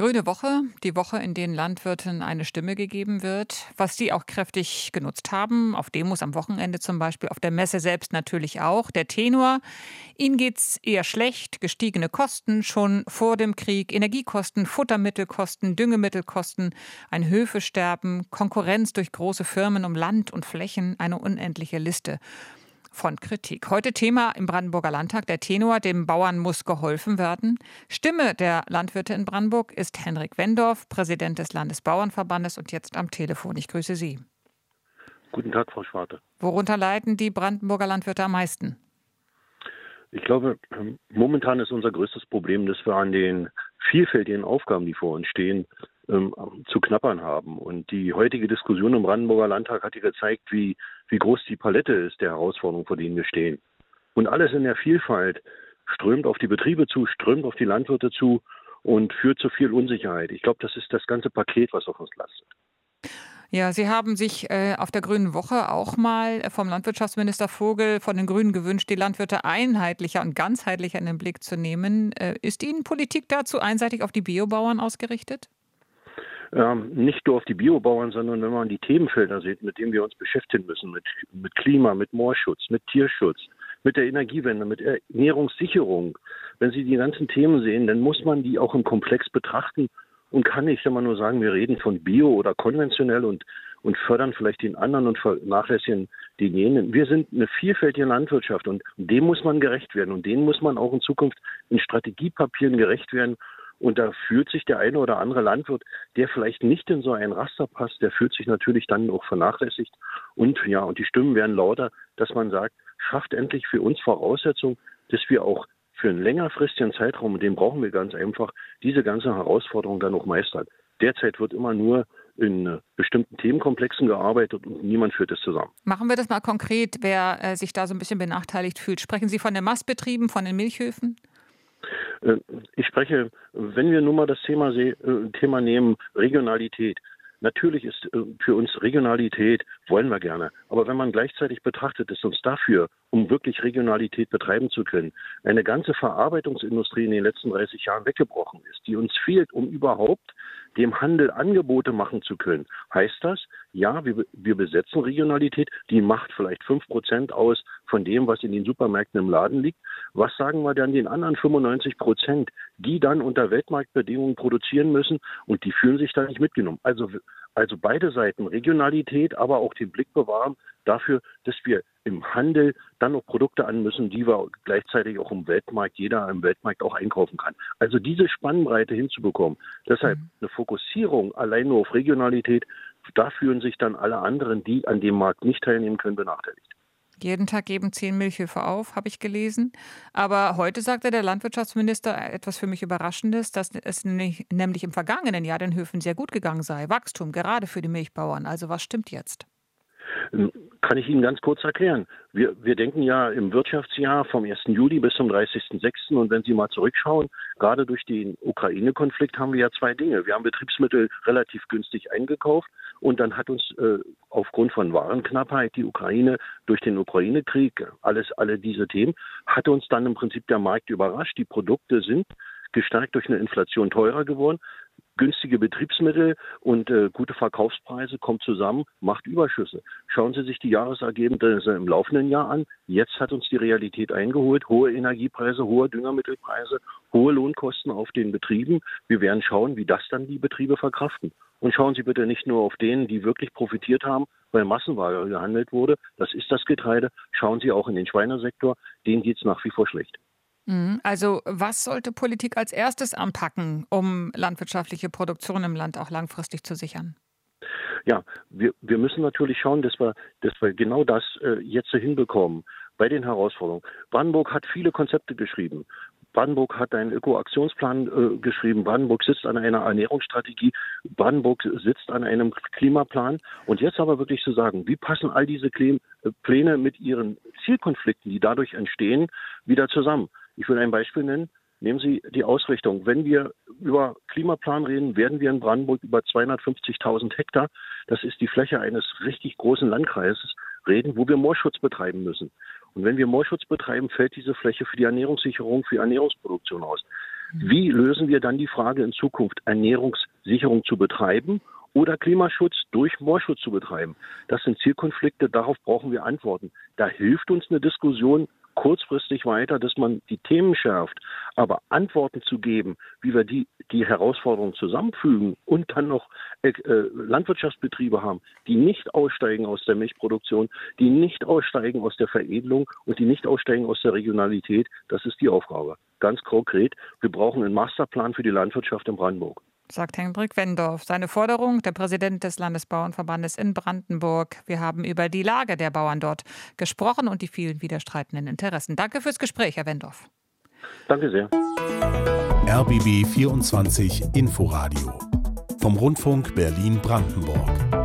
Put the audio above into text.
Grüne Woche, die Woche, in der Landwirten eine Stimme gegeben wird, was sie auch kräftig genutzt haben, auf Demos am Wochenende zum Beispiel, auf der Messe selbst natürlich auch. Der Tenor, ihnen geht's eher schlecht, gestiegene Kosten schon vor dem Krieg, Energiekosten, Futtermittelkosten, Düngemittelkosten, ein Höfesterben, Konkurrenz durch große Firmen um Land und Flächen, eine unendliche Liste von Kritik. Heute Thema im Brandenburger Landtag der Tenor, dem Bauern muss geholfen werden. Stimme der Landwirte in Brandenburg ist Henrik Wendorf, Präsident des Landesbauernverbandes und jetzt am Telefon. Ich grüße Sie. Guten Tag, Frau Schwarte. Worunter leiden die Brandenburger Landwirte am meisten? Ich glaube, momentan ist unser größtes Problem, dass wir an den vielfältigen Aufgaben, die vor uns stehen, ähm, zu knappern haben. Und die heutige Diskussion im Brandenburger Landtag hat ja gezeigt, wie, wie groß die Palette ist der Herausforderungen, vor denen wir stehen. Und alles in der Vielfalt strömt auf die Betriebe zu, strömt auf die Landwirte zu und führt zu viel Unsicherheit. Ich glaube, das ist das ganze Paket, was auf uns lastet. Ja, Sie haben sich äh, auf der Grünen Woche auch mal vom Landwirtschaftsminister Vogel von den Grünen gewünscht, die Landwirte einheitlicher und ganzheitlicher in den Blick zu nehmen. Äh, ist Ihnen Politik dazu einseitig auf die Biobauern ausgerichtet? Ähm, nicht nur auf die Biobauern, sondern wenn man die Themenfelder sieht, mit denen wir uns beschäftigen müssen, mit, mit Klima, mit Moorschutz, mit Tierschutz, mit der Energiewende, mit Ernährungssicherung. Wenn Sie die ganzen Themen sehen, dann muss man die auch im Komplex betrachten und kann nicht immer nur sagen, wir reden von Bio oder konventionell und, und fördern vielleicht den anderen und vernachlässigen den jenen. Wir sind eine vielfältige Landwirtschaft und dem muss man gerecht werden und denen muss man auch in Zukunft in Strategiepapieren gerecht werden und da fühlt sich der eine oder andere Landwirt, der vielleicht nicht in so ein Raster passt, der fühlt sich natürlich dann auch vernachlässigt. Und ja, und die Stimmen werden lauter, dass man sagt, schafft endlich für uns Voraussetzungen, dass wir auch für einen längerfristigen Zeitraum, und den brauchen wir ganz einfach, diese ganze Herausforderung dann auch meistern. Derzeit wird immer nur in äh, bestimmten Themenkomplexen gearbeitet und niemand führt es zusammen. Machen wir das mal konkret, wer äh, sich da so ein bisschen benachteiligt fühlt. Sprechen Sie von den Mastbetrieben, von den Milchhöfen? Äh, ich spreche, wenn wir nun mal das Thema, äh, Thema nehmen, Regionalität. Natürlich ist äh, für uns Regionalität, wollen wir gerne. Aber wenn man gleichzeitig betrachtet, dass uns dafür, um wirklich Regionalität betreiben zu können, eine ganze Verarbeitungsindustrie in den letzten 30 Jahren weggebrochen ist, die uns fehlt, um überhaupt dem Handel Angebote machen zu können. Heißt das, ja, wir, wir besetzen Regionalität, die macht vielleicht fünf Prozent aus von dem, was in den Supermärkten im Laden liegt. Was sagen wir dann den anderen 95 Prozent, die dann unter Weltmarktbedingungen produzieren müssen und die fühlen sich da nicht mitgenommen? Also, also beide Seiten, Regionalität, aber auch den Blick bewahren dafür, dass wir im Handel dann noch Produkte an müssen, die wir gleichzeitig auch im Weltmarkt, jeder im Weltmarkt auch einkaufen kann. Also diese Spannbreite hinzubekommen. Deshalb mhm. eine Fokussierung allein nur auf Regionalität, da fühlen sich dann alle anderen, die an dem Markt nicht teilnehmen können, benachteiligt. Jeden Tag geben zehn Milchhöfe auf, habe ich gelesen. Aber heute sagte der Landwirtschaftsminister etwas für mich Überraschendes, dass es nämlich im vergangenen Jahr den Höfen sehr gut gegangen sei. Wachstum, gerade für die Milchbauern. Also was stimmt jetzt? Ähm, kann ich Ihnen ganz kurz erklären. Wir, wir denken ja im Wirtschaftsjahr vom 1. Juli bis zum 30.06. Und wenn Sie mal zurückschauen, gerade durch den Ukraine-Konflikt haben wir ja zwei Dinge. Wir haben Betriebsmittel relativ günstig eingekauft und dann hat uns äh, aufgrund von Warenknappheit die Ukraine durch den Ukraine-Krieg, alles, alle diese Themen, hat uns dann im Prinzip der Markt überrascht. Die Produkte sind gestärkt durch eine Inflation teurer geworden günstige Betriebsmittel und äh, gute Verkaufspreise kommt zusammen, macht Überschüsse. Schauen Sie sich die Jahresergebnisse im laufenden Jahr an. Jetzt hat uns die Realität eingeholt. Hohe Energiepreise, hohe Düngermittelpreise, hohe Lohnkosten auf den Betrieben. Wir werden schauen, wie das dann die Betriebe verkraften. Und schauen Sie bitte nicht nur auf denen, die wirklich profitiert haben, weil Massenware gehandelt wurde. Das ist das Getreide. Schauen Sie auch in den Schweinesektor. Denen geht es nach wie vor schlecht. Mhm. Also was sollte Politik als erstes anpacken, um landwirtschaftliche Produktion im Land auch langfristig zu sichern? Ja, wir, wir müssen natürlich schauen, dass wir, dass wir genau das äh, jetzt hinbekommen bei den Herausforderungen. Brandenburg hat viele Konzepte geschrieben. Brandenburg hat einen Ökoaktionsplan äh, geschrieben. Brandenburg sitzt an einer Ernährungsstrategie. Brandenburg sitzt an einem Klimaplan. Und jetzt aber wirklich zu sagen, wie passen all diese Pläne mit ihren Zielkonflikten, die dadurch entstehen, wieder zusammen? Ich will ein Beispiel nennen. Nehmen Sie die Ausrichtung. Wenn wir über Klimaplan reden, werden wir in Brandenburg über 250.000 Hektar, das ist die Fläche eines richtig großen Landkreises, reden, wo wir Moorschutz betreiben müssen. Und wenn wir Moorschutz betreiben, fällt diese Fläche für die Ernährungssicherung, für die Ernährungsproduktion aus. Wie lösen wir dann die Frage in Zukunft, Ernährungssicherung zu betreiben oder Klimaschutz durch Moorschutz zu betreiben? Das sind Zielkonflikte, darauf brauchen wir Antworten. Da hilft uns eine Diskussion kurzfristig weiter, dass man die Themen schärft, aber Antworten zu geben, wie wir die, die Herausforderungen zusammenfügen und dann noch äh, äh, Landwirtschaftsbetriebe haben, die nicht aussteigen aus der Milchproduktion, die nicht aussteigen aus der Veredelung und die nicht aussteigen aus der Regionalität, das ist die Aufgabe. Ganz konkret, wir brauchen einen Masterplan für die Landwirtschaft in Brandenburg sagt Hendrik Wendorf. Seine Forderung, der Präsident des Landesbauernverbandes in Brandenburg. Wir haben über die Lage der Bauern dort gesprochen und die vielen widerstreitenden Interessen. Danke fürs Gespräch, Herr Wendorf. Danke sehr. RBB 24 Inforadio vom Rundfunk Berlin-Brandenburg.